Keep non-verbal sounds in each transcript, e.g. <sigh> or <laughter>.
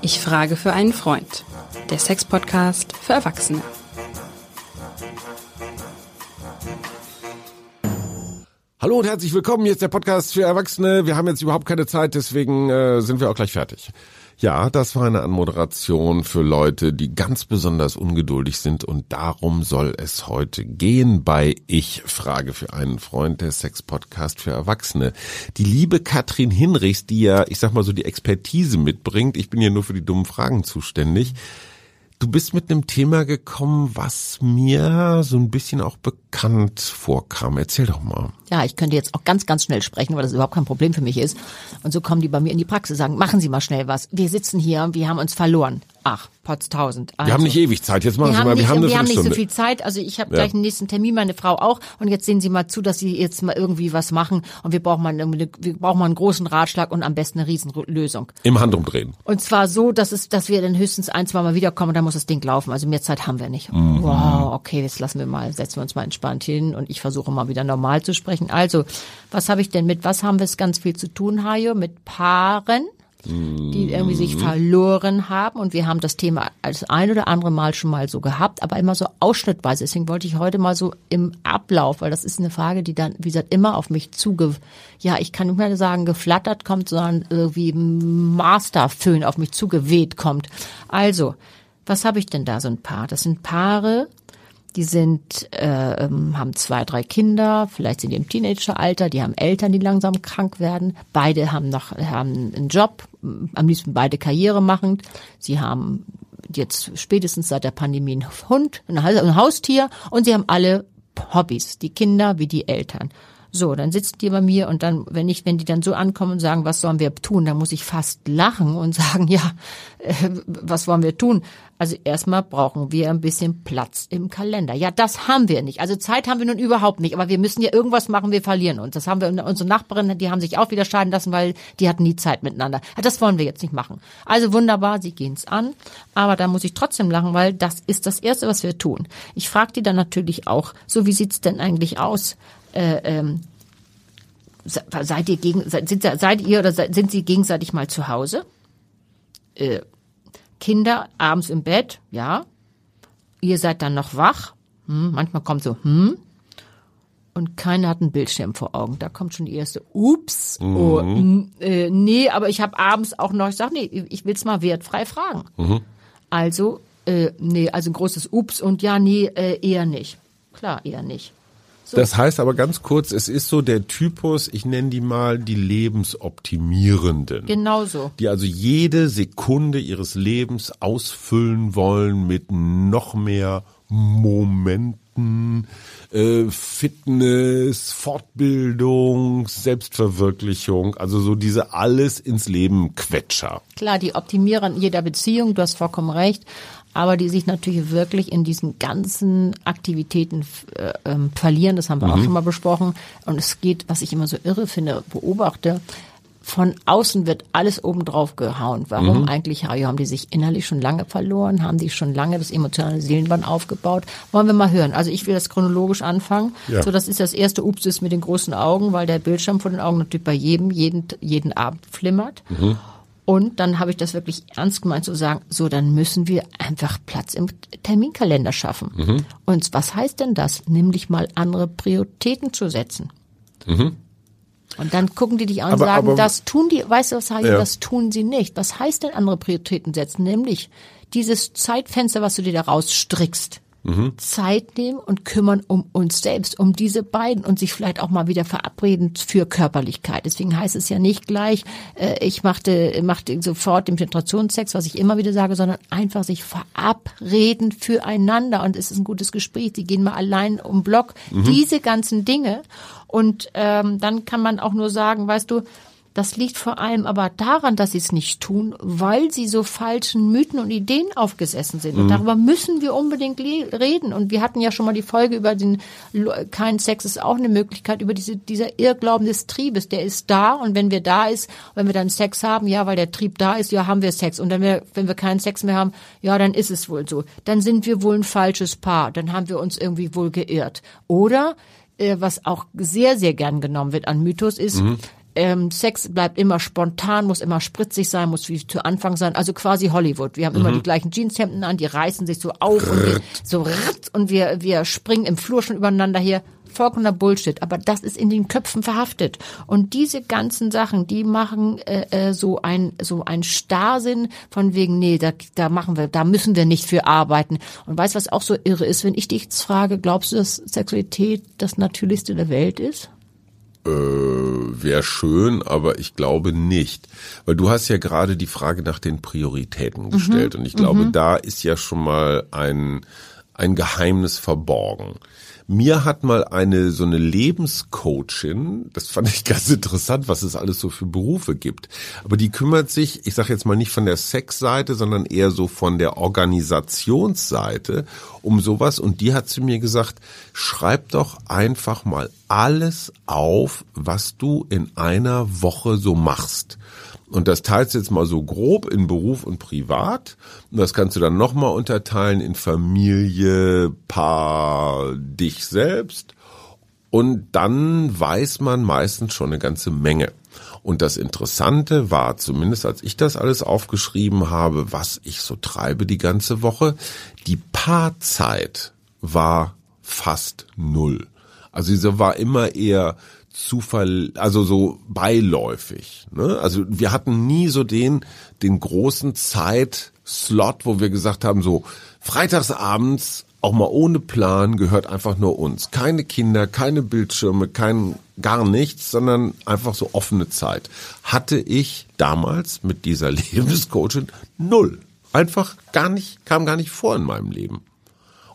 Ich frage für einen Freund. Der Sex-Podcast für Erwachsene. Hallo und herzlich willkommen. Hier ist der Podcast für Erwachsene. Wir haben jetzt überhaupt keine Zeit, deswegen äh, sind wir auch gleich fertig. Ja, das war eine Anmoderation für Leute, die ganz besonders ungeduldig sind. Und darum soll es heute gehen bei Ich frage für einen Freund, der Sex-Podcast für Erwachsene. Die liebe Katrin Hinrichs, die ja, ich sag mal so, die Expertise mitbringt, ich bin ja nur für die dummen Fragen zuständig, Du bist mit einem Thema gekommen, was mir so ein bisschen auch bekannt vorkam. Erzähl doch mal. Ja, ich könnte jetzt auch ganz, ganz schnell sprechen, weil das überhaupt kein Problem für mich ist. Und so kommen die bei mir in die Praxis, sagen, machen Sie mal schnell was. Wir sitzen hier, wir haben uns verloren. Ach, Potztausend. Also, wir haben nicht ewig Zeit. Jetzt machen wir Sie mal. Nicht, wir haben, eine wir haben nicht so viel Zeit. Also ich habe Ja. gleich den nächsten Termin, meine Frau auch. Und jetzt sehen Sie mal zu, dass Sie jetzt mal irgendwie was machen. Und wir brauchen mal, eine, wir brauchen mal einen großen Ratschlag und am besten eine Riesenlösung. Im Handumdrehen. Und zwar so, dass es, dass wir dann höchstens ein, zwei Mal wiederkommen und dann muss das Ding laufen. Also mehr Zeit haben wir nicht. Wow, okay, jetzt lassen wir mal, setzen wir uns mal entspannt hin und ich versuche mal wieder normal zu sprechen. Also, was habe ich denn mit, was haben wir es ganz viel zu tun, Hajo? Mit Paaren, die irgendwie sich verloren haben und wir haben das Thema als ein oder andere Mal schon mal so gehabt, aber immer so ausschnittweise. Deswegen wollte ich heute mal so im Ablauf, weil das ist eine Frage, die dann, wie gesagt, immer auf mich zuge, ja, ich kann nicht mehr sagen, geflattert kommt, sondern irgendwie Masterföhn auf mich zugeweht kommt. Also, was habe ich denn da so ein Paar? Das sind Paare, die sind, äh, ähm, haben zwei, drei Kinder, vielleicht sind die im Teenageralter, die haben Eltern, die langsam krank werden. Beide haben noch haben einen Job, m, am liebsten beide Karriere machend. Sie haben jetzt spätestens seit der Pandemie einen Hund, ein Haustier und sie haben alle Hobbys, die Kinder wie die Eltern. So, dann sitzen die bei mir und dann, wenn ich, wenn die dann so ankommen und sagen, was sollen wir tun, dann muss ich fast lachen und <laughs> sagen, ja, äh, was wollen wir tun? Also erstmal brauchen wir ein bisschen Platz im Kalender. Ja, das haben wir nicht. Also Zeit haben wir nun überhaupt nicht, aber wir müssen ja irgendwas machen, wir verlieren uns. Das haben wir, unsere Nachbarin, die haben sich auch wieder scheiden lassen, weil die hatten nie Zeit miteinander. Das wollen wir jetzt nicht machen. Also wunderbar, sie gehen's an, aber da muss ich trotzdem lachen, weil das ist das Erste, was wir tun. Ich frage die dann natürlich auch, so wie sieht's denn eigentlich aus? Äh, ähm, se- seid ihr gegen, sind, seid ihr oder sind sie gegenseitig mal zu Hause? Äh, Kinder abends im Bett, ja. Ihr seid dann noch wach. Hm, manchmal kommt so, hm. Und keiner hat einen Bildschirm vor Augen. Da kommt schon die erste, ups, oh, n- äh, nee, aber ich habe abends auch noch, ich sag, nee, ich will's mal wertfrei fragen. Also, äh, nee, also ein großes Ups und ja, nee, äh, eher nicht. Klar, eher nicht. Das heißt aber ganz kurz, es ist so der Typus, ich nenne die mal die Lebensoptimierenden. Genau so. Die also jede Sekunde ihres Lebens ausfüllen wollen mit noch mehr Momenten, äh, Fitness, Fortbildung, Selbstverwirklichung, also so diese alles ins Leben Quetscher. Klar, die optimieren jeder Beziehung, du hast vollkommen recht, aber die sich natürlich wirklich in diesen ganzen Aktivitäten äh, ähm, verlieren, das haben wir auch schon mal besprochen. Und es geht, was ich immer so irre finde, beobachte, von außen wird alles obendrauf gehauen. Warum eigentlich, Hajo, haben die sich innerlich schon lange verloren? Haben die schon lange das emotionale Seelenband aufgebaut? Wollen wir mal hören. Also ich will das chronologisch anfangen. Ja. So, das ist das erste Ups ist mit den großen Augen, weil der Bildschirm vor den Augen natürlich bei jedem jeden, jeden Abend flimmert. Und dann habe ich das wirklich ernst gemeint zu sagen, so, dann müssen wir einfach Platz im Terminkalender schaffen. Und was heißt denn das? Nämlich mal andere Prioritäten zu setzen. Und dann gucken die dich an und Aber- sagen, aber- das tun die, weißt du was, Hajo, Ja. das tun sie nicht. Was heißt denn andere Prioritäten setzen? Nämlich dieses Zeitfenster, was du dir da rausstrickst. Zeit nehmen und kümmern um uns selbst, um diese beiden und sich vielleicht auch mal wieder verabreden für Körperlichkeit. Deswegen heißt es ja nicht gleich, äh, ich machte, machte sofort den Penetrationssex, was ich immer wieder sage, sondern einfach sich verabreden füreinander und es ist ein gutes Gespräch. Sie gehen mal allein um Block. Diese ganzen Dinge und ähm, dann kann man auch nur sagen, weißt du, das liegt vor allem aber daran, dass sie es nicht tun, weil sie so falschen Mythen und Ideen aufgesessen sind. Und darüber müssen wir unbedingt reden. Und wir hatten ja schon mal die Folge über den kein Sex ist auch eine Möglichkeit über diese dieser Irrglauben des Triebes. Der ist da und wenn wir da ist, wenn wir dann Sex haben, ja, weil der Trieb da ist, ja, haben wir Sex. Und wenn wir wenn wir keinen Sex mehr haben, ja, dann ist es wohl so. Dann sind wir wohl ein falsches Paar. Dann haben wir uns irgendwie wohl geirrt. Oder äh, was auch sehr, sehr gern genommen wird an Mythos ist, ähm, Sex bleibt immer spontan, muss immer spritzig sein, muss wie zu Anfang sein. Also quasi Hollywood. Wir haben immer die gleichen Jeanshemden an, die reißen sich so auf und wir, so und wir, wir springen im Flur schon übereinander her. Vollkommener Bullshit, aber das ist in den Köpfen verhaftet. Und diese ganzen Sachen, die machen äh, äh, so ein so ein Starrsinn von wegen, nee, da, da machen wir, da müssen wir nicht für arbeiten. Und weißt was auch so irre ist, wenn ich dich jetzt frage, glaubst du, dass Sexualität das Natürlichste der Welt ist? Äh, Wäre schön, aber ich glaube nicht. Weil du hast ja gerade die Frage nach den Prioritäten gestellt. Und ich glaube, da ist ja schon mal ein, ein Geheimnis verborgen. Mir hat mal eine so eine Lebenscoachin, das fand ich <laughs> ganz interessant, was es alles so für Berufe gibt. Aber die kümmert sich, ich sage jetzt mal nicht von der Sexseite, sondern eher so von der Organisationsseite um sowas. Und die hat zu mir gesagt, schreib doch einfach mal alles auf, was du in einer Woche so machst. Und das teilst du jetzt mal so grob in Beruf und Privat. Und das kannst du dann nochmal unterteilen in Familie, Paar, dich selbst. Und dann weiß man meistens schon eine ganze Menge. Und das Interessante war, zumindest als ich das alles aufgeschrieben habe, was ich so treibe die ganze Woche, die Paarzeit war fast null. Also diese war immer eher Zufall, also so beiläufig. Ne? Also wir hatten nie so den, den großen Zeitslot, wo wir gesagt haben, so freitagsabends, auch mal ohne Plan, gehört einfach nur uns. Keine Kinder, keine Bildschirme, kein gar nichts, sondern einfach so offene Zeit. Hatte ich damals mit dieser <laughs> Lebenscoachin null. Einfach gar nicht, kam gar nicht vor in meinem Leben.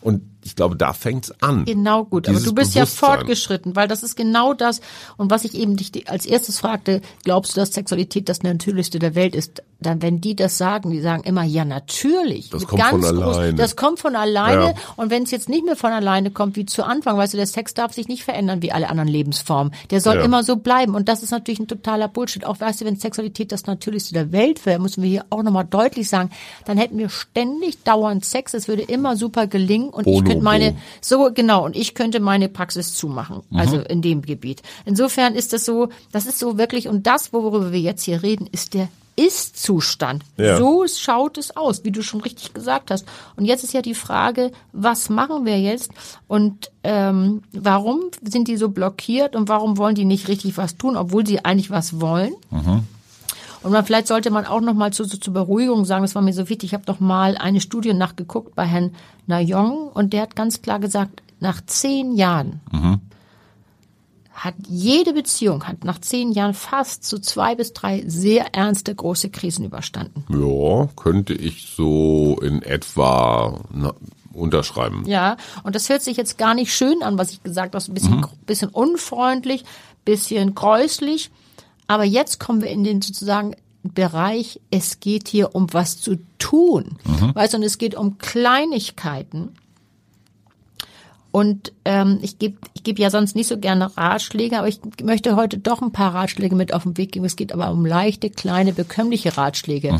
Und ich glaube, da fängt's an. Genau gut, aber du bist ja fortgeschritten, weil das ist genau das. Und was ich eben dich als erstes fragte, glaubst du, dass Sexualität das Natürlichste der Welt ist? Dann, wenn die das sagen, die sagen immer, ja, natürlich. Das kommt von groß- alleine. Das kommt von alleine. Ja. Und wenn es jetzt nicht mehr von alleine kommt, wie zu Anfang, weißt du, der Sex darf sich nicht verändern wie alle anderen Lebensformen. Der soll Ja. immer so bleiben. Und das ist natürlich ein totaler Bullshit. Auch weißt du, wenn Sexualität das Natürlichste der Welt wäre, müssen wir hier auch nochmal deutlich sagen, dann hätten wir ständig dauernd Sex. Es würde immer super gelingen. Und ich Bonobo. könnte meine, so genau, und ich könnte meine Praxis zumachen. Mhm. Also in dem Gebiet. Insofern ist das so, das ist so wirklich, und das, worüber wir jetzt hier reden, ist der Ist-Zustand. Ja. So schaut es aus, wie du schon richtig gesagt hast. Und jetzt ist ja die Frage, was machen wir jetzt und ähm, warum sind die so blockiert und warum wollen die nicht richtig was tun, obwohl sie eigentlich was wollen? Und man, vielleicht sollte man auch noch mal zu, zu, zur Beruhigung sagen, das war mir so wichtig, ich habe noch mal eine Studie nachgeguckt bei Herrn Nayong und der hat ganz klar gesagt, nach zehn Jahren hat jede Beziehung, hat nach zehn Jahren fast so zwei bis drei sehr ernste große Krisen überstanden. Ja, könnte ich so in etwa na, unterschreiben. Ja, und das hört sich jetzt gar nicht schön an, was ich gesagt habe, ein bisschen, bisschen unfreundlich, bisschen gräuslich. Aber jetzt kommen wir in den sozusagen Bereich, es geht hier um was zu tun. Weißt du, und es geht um Kleinigkeiten. Und ähm, ich gebe ich geb ja sonst nicht so gerne Ratschläge, aber ich möchte heute doch ein paar Ratschläge mit auf den Weg geben. Es geht aber um leichte, kleine, bekömmliche Ratschläge.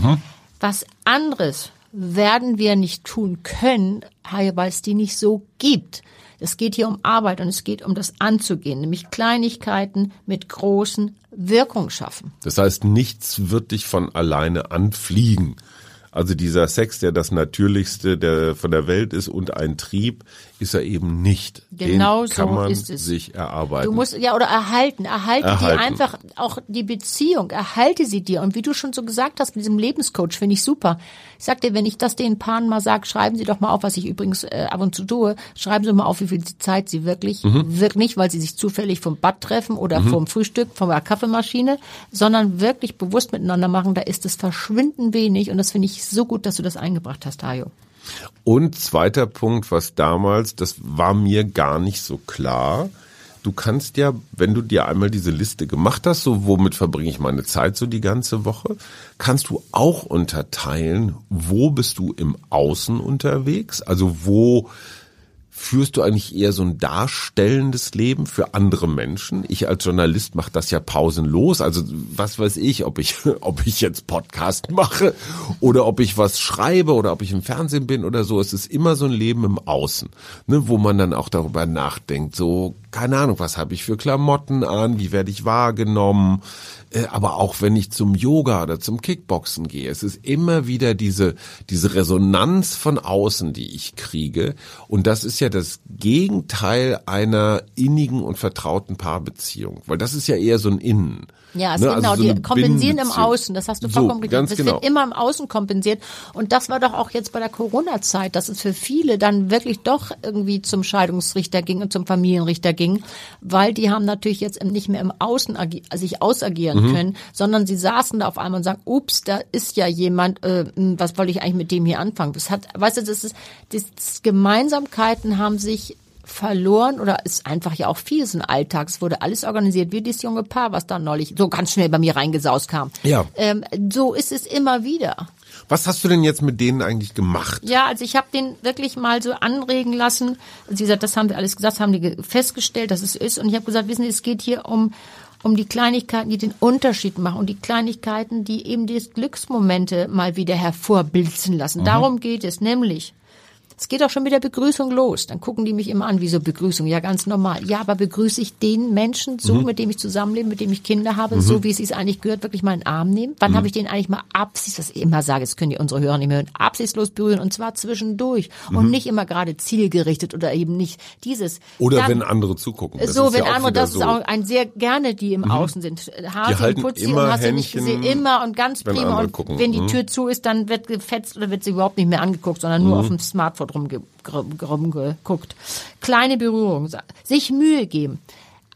Was anderes werden wir nicht tun können, weil es die nicht so gibt. Es geht hier um Arbeit und es geht um das anzugehen, nämlich Kleinigkeiten mit großen Wirkung schaffen. Das heißt, nichts wird dich von alleine anfliegen. Also dieser Sex, der das Natürlichste der von der Welt ist und ein Trieb, ist er eben nicht. Genau Den kann so man ist es. sich erarbeiten. Du musst ja oder erhalten, erhalte Erhalten. die einfach auch die Beziehung, erhalte sie dir und wie du schon so gesagt hast mit diesem Lebenscoach finde ich super. Ich sag dir, wenn ich das den Paaren mal sage, schreiben Sie doch mal auf, was ich übrigens äh, ab und zu tue, schreiben Sie mal auf, wie viel Zeit Sie wirklich Mhm. wirklich nicht, weil Sie sich zufällig vom Bad treffen oder vom Frühstück, von der Kaffeemaschine, sondern wirklich bewusst miteinander machen, da ist es verschwinden wenig und das finde ich so gut, dass du das eingebracht hast, Tayo. Und zweiter Punkt, was damals, das war mir gar nicht so klar. Du kannst ja, wenn du dir einmal diese Liste gemacht hast, so womit verbringe ich meine Zeit so die ganze Woche, kannst du auch unterteilen, wo bist du im Außen unterwegs, also wo führst du eigentlich eher so ein darstellendes Leben für andere Menschen? Ich als Journalist mache das ja pausenlos. Also was weiß ich, ob ich, <laughs> ob ich jetzt Podcast mache oder ob ich was schreibe oder ob ich im Fernsehen bin oder so. Es ist immer so ein Leben im Außen, ne, wo man dann auch darüber nachdenkt. So keine Ahnung, was habe ich für Klamotten an, wie werde ich wahrgenommen, äh, aber auch wenn ich zum Yoga oder zum Kickboxen gehe, es ist immer wieder diese, diese Resonanz von außen, die ich kriege. Und das ist ja das Gegenteil einer innigen und vertrauten Paarbeziehung, weil das ist ja eher so ein Innen. Ja, es Ne, genau, also so die kompensieren im. Außen, das hast du So, vollkommen richtig. ganz Es genau. wird immer im Außen kompensiert. Und das war doch auch jetzt bei der Corona-Zeit, dass es für viele dann wirklich doch irgendwie zum Scheidungsrichter ging und zum Familienrichter ging, weil die haben natürlich jetzt nicht mehr im Außen sich ausagieren Mhm. können, sondern sie saßen da auf einmal und sagen, ups, da ist ja jemand, äh, mh, was wollte ich eigentlich mit dem hier anfangen? Das hat, weißt du, das ist, das Gemeinsamkeiten haben sich verloren oder ist einfach ja auch viel so ein Alltag. Es wurde alles organisiert, wie dieses junge Paar, was da neulich so ganz schnell bei mir reingesaust kam. Ja. Ähm, so ist es immer wieder. Was hast du denn jetzt mit denen eigentlich gemacht? Ja, also ich habe den wirklich mal so anregen lassen. Sie gesagt, das haben wir alles gesagt, haben die ge- festgestellt, dass es ist. Und ich habe gesagt, wissen Sie, es geht hier um um die Kleinigkeiten, die den Unterschied machen und die Kleinigkeiten, die eben die Glücksmomente mal wieder hervorblitzen lassen. Darum geht es nämlich. Es geht auch schon mit der Begrüßung los. Dann gucken die mich immer an, wieso Begrüßung? Ja, ganz normal. Ja, aber begrüße ich den Menschen so, mit dem ich zusammenlebe, mit dem ich Kinder habe, so wie es sich eigentlich gehört, wirklich mal in den Arm nehmen? Wann habe ich den eigentlich mal absichts, was ich immer sage, das können die unsere Hörer nicht mehr hören, absichtslos berühren und zwar zwischendurch und nicht immer gerade zielgerichtet oder eben nicht dieses. Oder Dann- wenn andere zugucken. Das so, wenn ja andere, das so. ist auch ein sehr gerne, die im Außen sind. Halten und Putzi immer und hast du nicht Händchen, gesehen, immer und ganz prima. Und gucken. wenn die Mhm. Tür zu ist, dann wird gefetzt oder wird sie überhaupt nicht mehr angeguckt, sondern Mhm. nur auf dem Smartphone rum- rumgeguckt. Kleine Berührung, sich Mühe geben.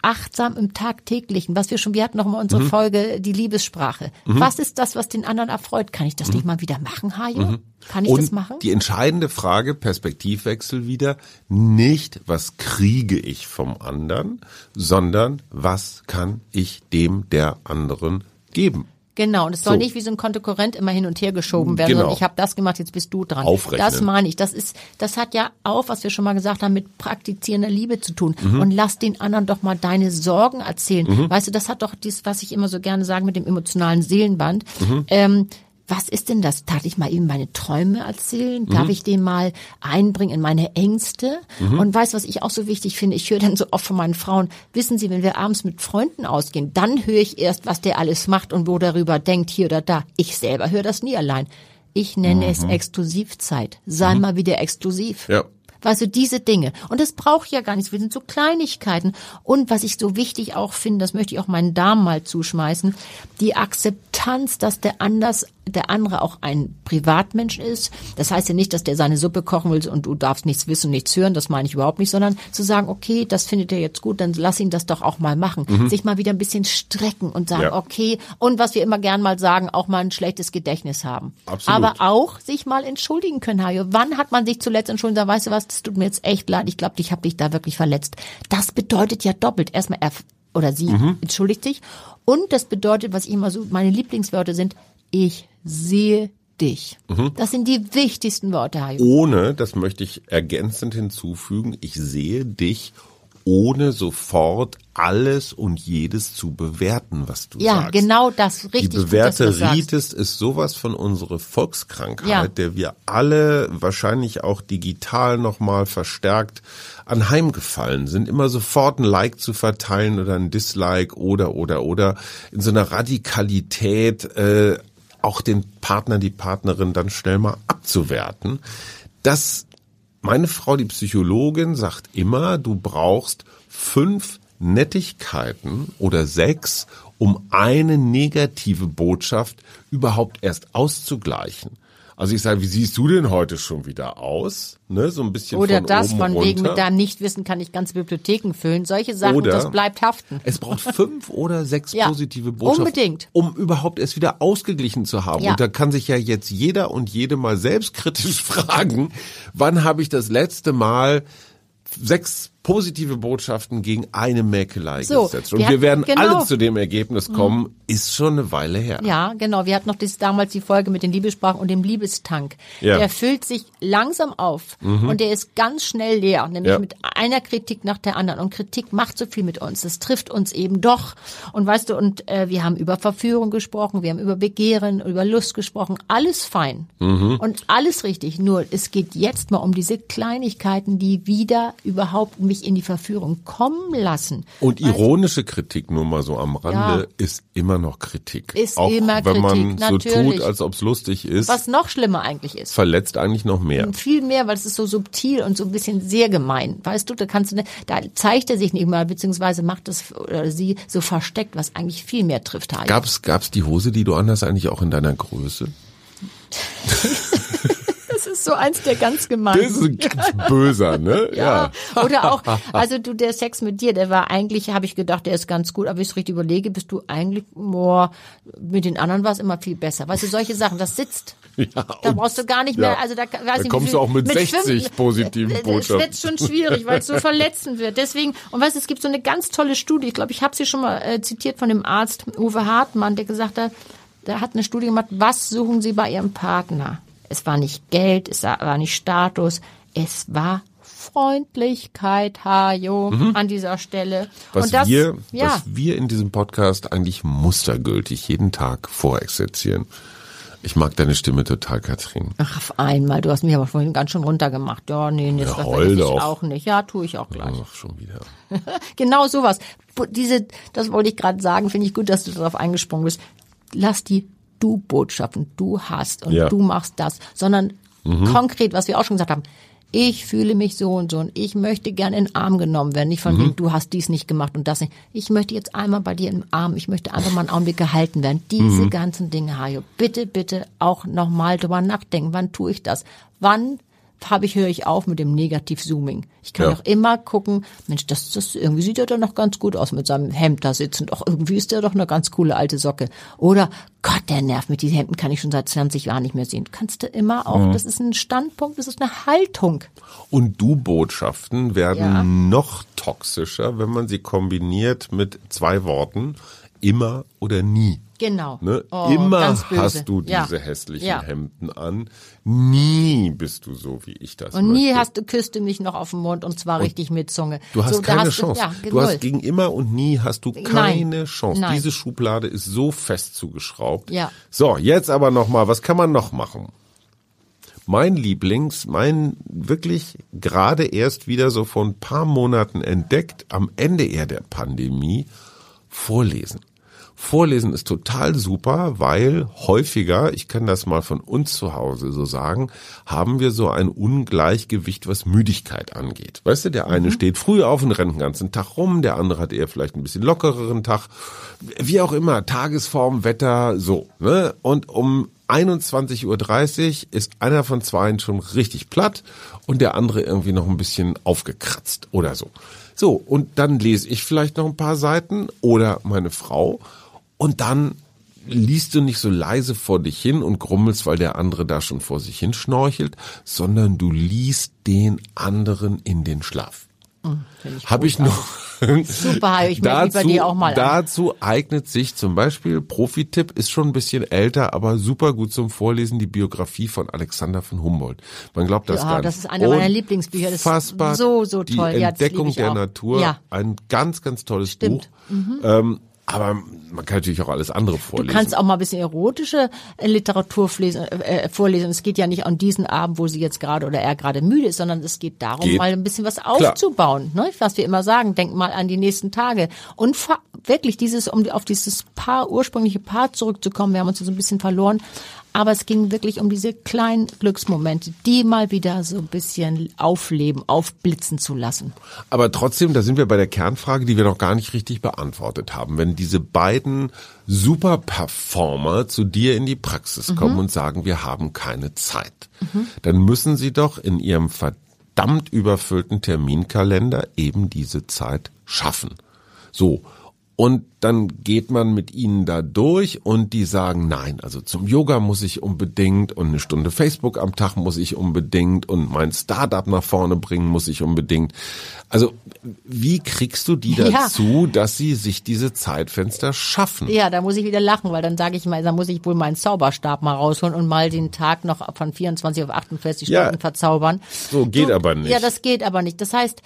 Achtsam im Tagtäglichen, was wir schon, wir hatten noch mal Mhm. unsere Folge, die Liebessprache. Was ist das, was den anderen erfreut? Kann ich das nicht mal wieder machen, Hajo? Kann ich Mhm. Und das machen? die entscheidende Frage, Perspektivwechsel wieder, nicht was kriege ich vom anderen, sondern was kann ich dem der anderen geben. Genau, und es soll So. nicht wie so ein Kontokorrent immer hin und her geschoben werden, Genau. sondern ich habe das gemacht, jetzt bist du dran. Aufrechnen. Das meine ich. Das ist, das hat ja auch, was wir schon mal gesagt haben, mit praktizierender Liebe zu tun. Mhm. Und lass den anderen doch mal deine Sorgen erzählen. Weißt du, das hat doch dies, was ich immer so gerne sage mit dem emotionalen Seelenband. Mhm. Ähm, was ist denn das? Darf ich mal eben meine Träume erzählen? Darf Mhm. ich den mal einbringen in meine Ängste? Und weißt du, was ich auch so wichtig finde? Ich höre dann so oft von meinen Frauen, wissen Sie, wenn wir abends mit Freunden ausgehen, dann höre ich erst, was der alles macht und wo darüber denkt, hier oder da. Ich selber höre das nie allein. Ich nenne es Exklusivzeit. Sei mal wieder exklusiv. Ja. Weißt du, diese Dinge. Und das braucht ja gar nichts. Wir sind so Kleinigkeiten. Und was ich so wichtig auch finde, das möchte ich auch meinen Damen mal zuschmeißen, die Akzeptanz, dass der anders, der andere auch ein Privatmensch ist. Das heißt ja nicht, dass der seine Suppe kochen will und du darfst nichts wissen, nichts hören. Das meine ich überhaupt nicht, sondern zu sagen, okay, das findet er jetzt gut, dann lass ihn das doch auch mal machen. Sich mal wieder ein bisschen strecken und sagen, Ja. okay. Und was wir immer gern mal sagen, auch mal ein schlechtes Gedächtnis haben. Absolut. Aber auch sich mal entschuldigen können, Hajo. Wann hat man sich zuletzt entschuldigt? Da weißt du was, das tut mir jetzt echt leid. Ich glaube, ich habe dich da wirklich verletzt. Das bedeutet ja doppelt. Erstmal er oder sie Mhm. entschuldigt sich. Und das bedeutet, was ich immer so, meine Lieblingswörter sind, ich sehe dich. Mhm. Das sind die wichtigsten Worte, Hajo. Ohne, das möchte ich ergänzend hinzufügen, ich sehe dich ohne sofort alles und jedes zu bewerten, was du Ja, sagst. genau das. Richtig Die gut, sagst. Bewährteritis ist sowas von unserer Volkskrankheit, Ja. der wir alle wahrscheinlich auch digital nochmal verstärkt anheimgefallen sind. Immer sofort ein Like zu verteilen oder ein Dislike oder, oder, oder in so einer Radikalität äh, auch den Partner, die Partnerin dann schnell mal abzuwerten. Das meine Frau, die Psychologin, sagt immer, du brauchst fünf Nettigkeiten oder sechs, um eine negative Botschaft überhaupt erst auszugleichen. Also ich sage, wie siehst du denn heute schon wieder aus? Ne, so ein bisschen Oder von das von runter. wegen mit deinem Nichtwissen kann ich ganze Bibliotheken füllen. Solche Sachen, Oder das bleibt haften. Es braucht fünf oder sechs Ja, positive Botschaften, unbedingt. um überhaupt es wieder ausgeglichen zu haben. Ja. Und da kann sich ja jetzt jeder und jede mal selbstkritisch <laughs> fragen, wann habe ich das letzte Mal sechs positive Botschaften gegen eine Mäkelei So, gesetzt. Und wir wir, werden genau. alle zu dem Ergebnis kommen, ist schon eine Weile her. Ja, genau. Wir hatten noch das, damals die Folge mit den Liebessprachen und dem Liebestank. Ja. Mhm. Der füllt sich langsam auf und der ist ganz schnell leer, nämlich Ja. mit einer Kritik nach der anderen. Und Kritik macht so viel mit uns. Das trifft uns eben doch. Und weißt du, und äh, wir haben über Verführung gesprochen, wir haben über Begehren, über Lust gesprochen. Alles fein und alles richtig. Nur es geht jetzt mal um diese Kleinigkeiten, die wieder überhaupt mich in die Verführung kommen lassen. Und ironische Kritik, nur mal so am Rande, Ja. ist immer noch Kritik. Ist Auch immer wenn man Kritik, so tut, natürlich. als ob es lustig ist, Was noch schlimmer eigentlich ist. verletzt eigentlich noch mehr. Viel mehr, weil es ist so subtil und so ein bisschen sehr gemein. Weißt du, da kannst du, da zeigt er sich nicht mal, beziehungsweise macht es oder sie so versteckt, was eigentlich viel mehr trifft. Hajo. Gab's, gab's die Hose, die du anhast, eigentlich auch in deiner Größe? <laughs> Das ist so eins der ganz gemeinen. Das ist ein ganz böser, ne? <laughs> Ja. Oder auch, <laughs> also du, der Sex mit dir, der war eigentlich, habe ich gedacht, der ist ganz gut, aber wenn ich es richtig überlege, bist du eigentlich, boah, mit den anderen war es immer viel besser. Weißt du, solche Sachen, das sitzt. Ja, Da brauchst du gar nicht ja. mehr, also da, weiß Da nicht, kommst du auch mit 60 fünf- positiven Es Botschaften. wird schon schwierig, weil es so <laughs> verletzend wird. Deswegen, und weißt du, es gibt so eine ganz tolle Studie, ich glaube, ich habe sie schon mal äh, zitiert von dem Arzt Uwe Hartmann, der gesagt hat, der hat eine Studie gemacht, was suchen Sie bei Ihrem Partner? Es war nicht Geld, es war nicht Status, es war Freundlichkeit, Hajo, an dieser Stelle. Mhm. Was und das, wir, ja, was wir in diesem Podcast eigentlich mustergültig jeden Tag vorexerzieren. Ich mag deine Stimme total, Katrin. Ach, auf einmal, du hast mich aber vorhin ganz schön runtergemacht. Ja, nee, nee, das Ja, vergesse ich doch. auch nicht. Ja, tue ich auch gleich. Ach, schon wieder. <laughs> Genau sowas. Diese, das wollte ich gerade sagen, finde ich gut, dass du darauf eingesprungen bist. Lass die Du-Botschaften, du hast und Ja. du machst das, sondern konkret, was wir auch schon gesagt haben. Ich fühle mich so und so und ich möchte gerne in den Arm genommen werden. Nicht von wegen, du hast dies nicht gemacht und das nicht. Ich möchte jetzt einmal bei dir im Arm, ich möchte einfach mal einen Augenblick gehalten werden. Diese ganzen Dinge, Hajo, bitte, bitte auch nochmal drüber nachdenken. Wann tue ich das? Wann habe ich, höre ich auf mit dem Negativ-Zooming. Ich kann Ja. auch immer gucken, Mensch, das, das irgendwie sieht er doch noch ganz gut aus mit seinem Hemd da sitzend. Auch irgendwie ist der doch eine ganz coole alte Socke. Oder Gott, der nervt mit diesen Hemden kann ich schon seit 20 Jahren nicht mehr sehen. Kannst du immer auch, Mhm. das ist ein Standpunkt, das ist eine Haltung. Und Du-Botschaften werden Ja. noch toxischer, wenn man sie kombiniert mit zwei Worten. Immer oder nie. Genau. Ne? Oh, Immer hast du diese Ja. hässlichen Ja. Hemden an. Nie bist du so, wie ich das Und nie möchte. hast du küsste mich noch auf den Mund und zwar richtig mit Zunge. Du hast so, keine hast Chance. Du, ja, Du, hast gegen immer und nie hast du keine Nein. Chance. Nein. Diese Schublade ist so fest zugeschraubt. Ja. So, jetzt aber noch mal, was kann man noch machen? Mein Lieblings, mein wirklich gerade erst wieder so vor ein paar Monaten entdeckt, am Ende eher der Pandemie, Vorlesen. Vorlesen ist total super, weil häufiger, ich kann das mal von uns zu Hause so sagen, haben wir so ein Ungleichgewicht, was Müdigkeit angeht. Weißt du, der eine steht früh auf und rennt den ganzen Tag rum, der andere hat eher vielleicht ein bisschen lockereren Tag. Wie auch immer, Tagesform, Wetter, so. Ne? Und um 21.30 Uhr ist einer von zweien schon richtig platt und der andere irgendwie noch ein bisschen aufgekratzt oder so. So, und dann lese ich vielleicht noch ein paar Seiten oder meine Frau und dann liest du nicht so leise vor dich hin und grummelst, weil der andere da schon vor sich hin schnorchelt, sondern du liest den anderen in den Schlaf. Ich Habe ich noch. <laughs> Super, ich mich bei dir auch mal an. Dazu eignet sich zum Beispiel, Profi-Tipp, ist schon ein bisschen älter, aber super gut zum Vorlesen, die Biografie von Alexander von Humboldt. Man glaubt das Ja, gar nicht. das ist einer meiner Lieblingsbücher. Das ist Unfassbar. so, so toll. Die Entdeckung der auch. Natur. Ja. Ein ganz, ganz tolles Stimmt. Mhm. Buch. Ähm, aber man kann natürlich auch alles andere Du vorlesen. kannst auch mal ein bisschen erotische äh, Literatur flesen, äh, vorlesen. Es geht ja nicht an diesen Abend, wo sie jetzt gerade oder er gerade müde ist, sondern es geht darum, Geht. mal ein bisschen was aufzubauen. Ne? Was wir immer sagen, denk mal an die nächsten Tage. Und wirklich dieses, um auf dieses Paar, ursprüngliche Paar zurückzukommen, wir haben uns so ein bisschen verloren. Aber es ging wirklich um diese kleinen Glücksmomente, die mal wieder so ein bisschen aufleben, aufblitzen zu lassen. Aber trotzdem, da sind wir bei der Kernfrage, die wir noch gar nicht richtig beantwortet haben. Wenn diese beiden Superperformer zu dir in die Praxis kommen und sagen, wir haben keine Zeit, dann müssen sie doch in ihrem verdammt überfüllten Terminkalender eben diese Zeit schaffen. So. Und dann geht man mit ihnen da durch und die sagen, nein, also zum Yoga muss ich unbedingt und eine Stunde Facebook am Tag muss ich unbedingt und mein Startup nach vorne bringen muss ich unbedingt. Also wie kriegst du die Ja. dazu, dass sie sich diese Zeitfenster schaffen? Ja, da muss ich wieder lachen, weil dann sage ich mal, da muss ich wohl meinen Zauberstab mal rausholen und mal den Tag noch von 24 auf 48 Ja. Stunden verzaubern. So geht aber nicht. Ja, das geht aber nicht. Das heißt,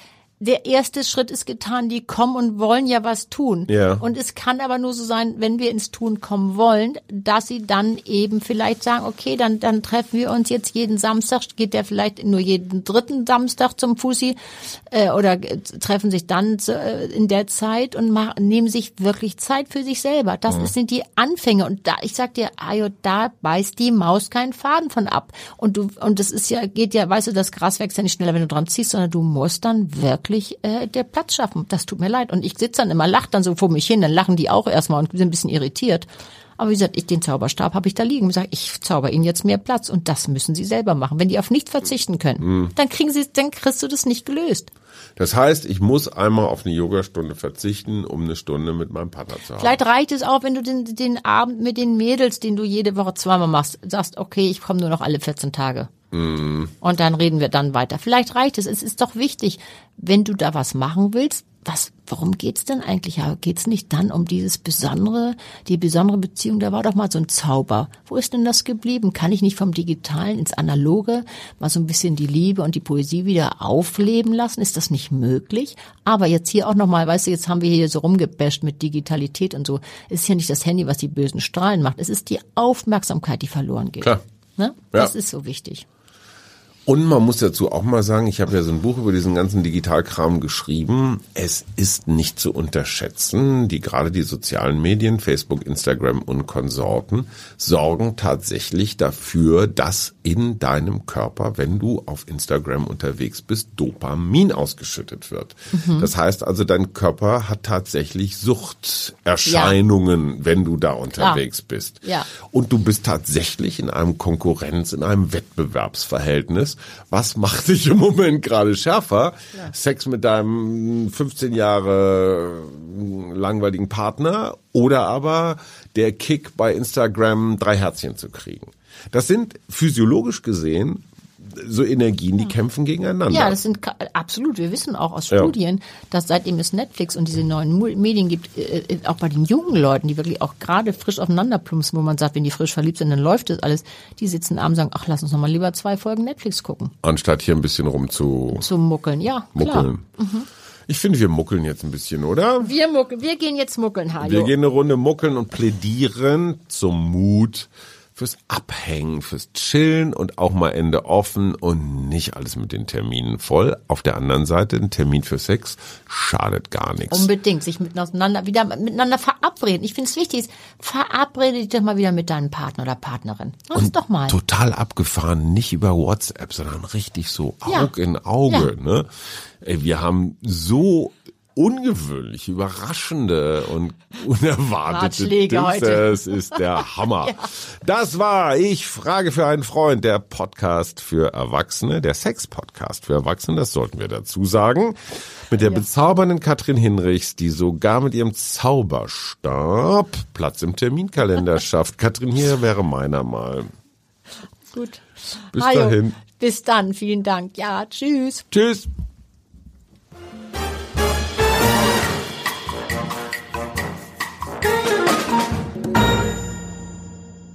der erste Schritt ist getan, die kommen und wollen ja was tun. Ja. Und es kann aber nur so sein, wenn wir ins Tun kommen wollen, dass sie dann eben vielleicht sagen, okay, dann, dann treffen wir uns jetzt jeden Samstag, geht der vielleicht nur jeden dritten Samstag zum Fussi äh, oder äh, treffen sich dann äh, in der Zeit und machen, nehmen sich wirklich Zeit für sich selber. Das Mhm. sind die Anfänge. Und da, ich sag dir, Ayo, da beißt die Maus keinen Faden von ab. Und du, und das ist ja, geht ja, weißt du, das Gras wächst ja nicht schneller, wenn du dran ziehst, sondern du musst dann wirklich äh, der Platz schaffen. Das tut mir leid. Und ich sitze dann immer, lach dann so vor mich hin, dann lachen die auch erstmal und sind ein bisschen irritiert. Aber wie gesagt, ich den Zauberstab habe ich da liegen und sage, ich zauber ihnen jetzt mehr Platz und das müssen sie selber machen. Wenn die auf nichts verzichten können, Mhm. dann kriegen sie, dann kriegst du das nicht gelöst. Das heißt, ich muss einmal auf eine Yogastunde verzichten, um eine Stunde mit meinem Partner zu haben. Vielleicht reicht es auch, wenn du den, den Abend mit den Mädels, den du jede Woche zweimal machst, sagst, okay, ich komme nur noch alle 14 Tage. Und dann reden wir dann weiter. Vielleicht reicht es. Es ist doch wichtig, wenn du da was machen willst, was, worum geht's denn eigentlich? Ja, geht's nicht dann um dieses besondere, die besondere Beziehung? Da war doch mal so ein Zauber. Wo ist denn das geblieben? Kann ich nicht vom Digitalen ins Analoge mal so ein bisschen die Liebe und die Poesie wieder aufleben lassen? Ist das nicht möglich? Aber jetzt hier auch nochmal, weißt du, jetzt haben wir hier so rumgebasht mit Digitalität und so. Es ist ja nicht das Handy, was die bösen Strahlen macht. Es ist die Aufmerksamkeit, die verloren geht. Klar. Ne? Ja. Das ist so wichtig. Und man muss dazu auch mal sagen, ich habe ja so ein Buch über diesen ganzen Digitalkram geschrieben. Es ist nicht zu unterschätzen, die gerade die sozialen Medien, Facebook, Instagram und Konsorten sorgen tatsächlich dafür, dass in deinem Körper, wenn du auf Instagram unterwegs bist, Dopamin ausgeschüttet wird. Das heißt also, dein Körper hat tatsächlich Suchterscheinungen, wenn du da unterwegs bist. Ja. Und du bist tatsächlich in einem Konkurrenz, in einem Wettbewerbsverhältnis. Was macht dich im Moment gerade schärfer? Sex mit deinem 15 Jahre langweiligen Partner oder aber der Kick bei Instagram drei Herzchen zu kriegen. Das sind physiologisch gesehen so Energien, die kämpfen gegeneinander. Ja, das sind absolut. Wir wissen auch aus. Studien, dass seitdem es Netflix und diese neuen Medien gibt, äh, äh, auch bei den jungen Leuten, die wirklich auch gerade frisch aufeinander plumpsen, wo man sagt, wenn die frisch verliebt sind, dann läuft das alles. Die sitzen abends und sagen, ach, lass uns noch mal lieber zwei Folgen Netflix gucken. Anstatt hier ein bisschen rum zu Zum Muckeln, ja, klar. muckeln. Ich finde, wir muckeln jetzt ein bisschen, oder? Wir muckeln, wir gehen jetzt muckeln, Hajo. Wir gehen eine Runde muckeln und plädieren zum Mut fürs Abhängen, fürs Chillen und auch mal Ende offen und nicht alles mit den Terminen voll. Auf der anderen Seite, ein Termin für Sex schadet gar nichts. Unbedingt, sich miteinander, wieder miteinander verabreden. Ich finde es wichtig, verabrede dich doch mal wieder mit deinem Partner oder Partnerin. Mach's doch mal. Total abgefahren, nicht über WhatsApp, sondern richtig so Ja. Aug in Auge. Ne? Ey, wir haben so ungewöhnliche, überraschende und <laughs> unerwartete Tipps. Es ist der <laughs> Hammer. Das war Ich frage für einen Freund, der Podcast für Erwachsene, der Sex-Podcast für Erwachsene, das sollten wir dazu sagen. Mit der bezaubernden Katrin Hinrichs, die sogar mit ihrem Zauberstab Platz im Terminkalender <laughs> schafft. Katrin, hier wäre meiner mal. Gut. Bis Hajo, dahin. Bis dann, vielen Dank. Ja, tschüss. Tschüss.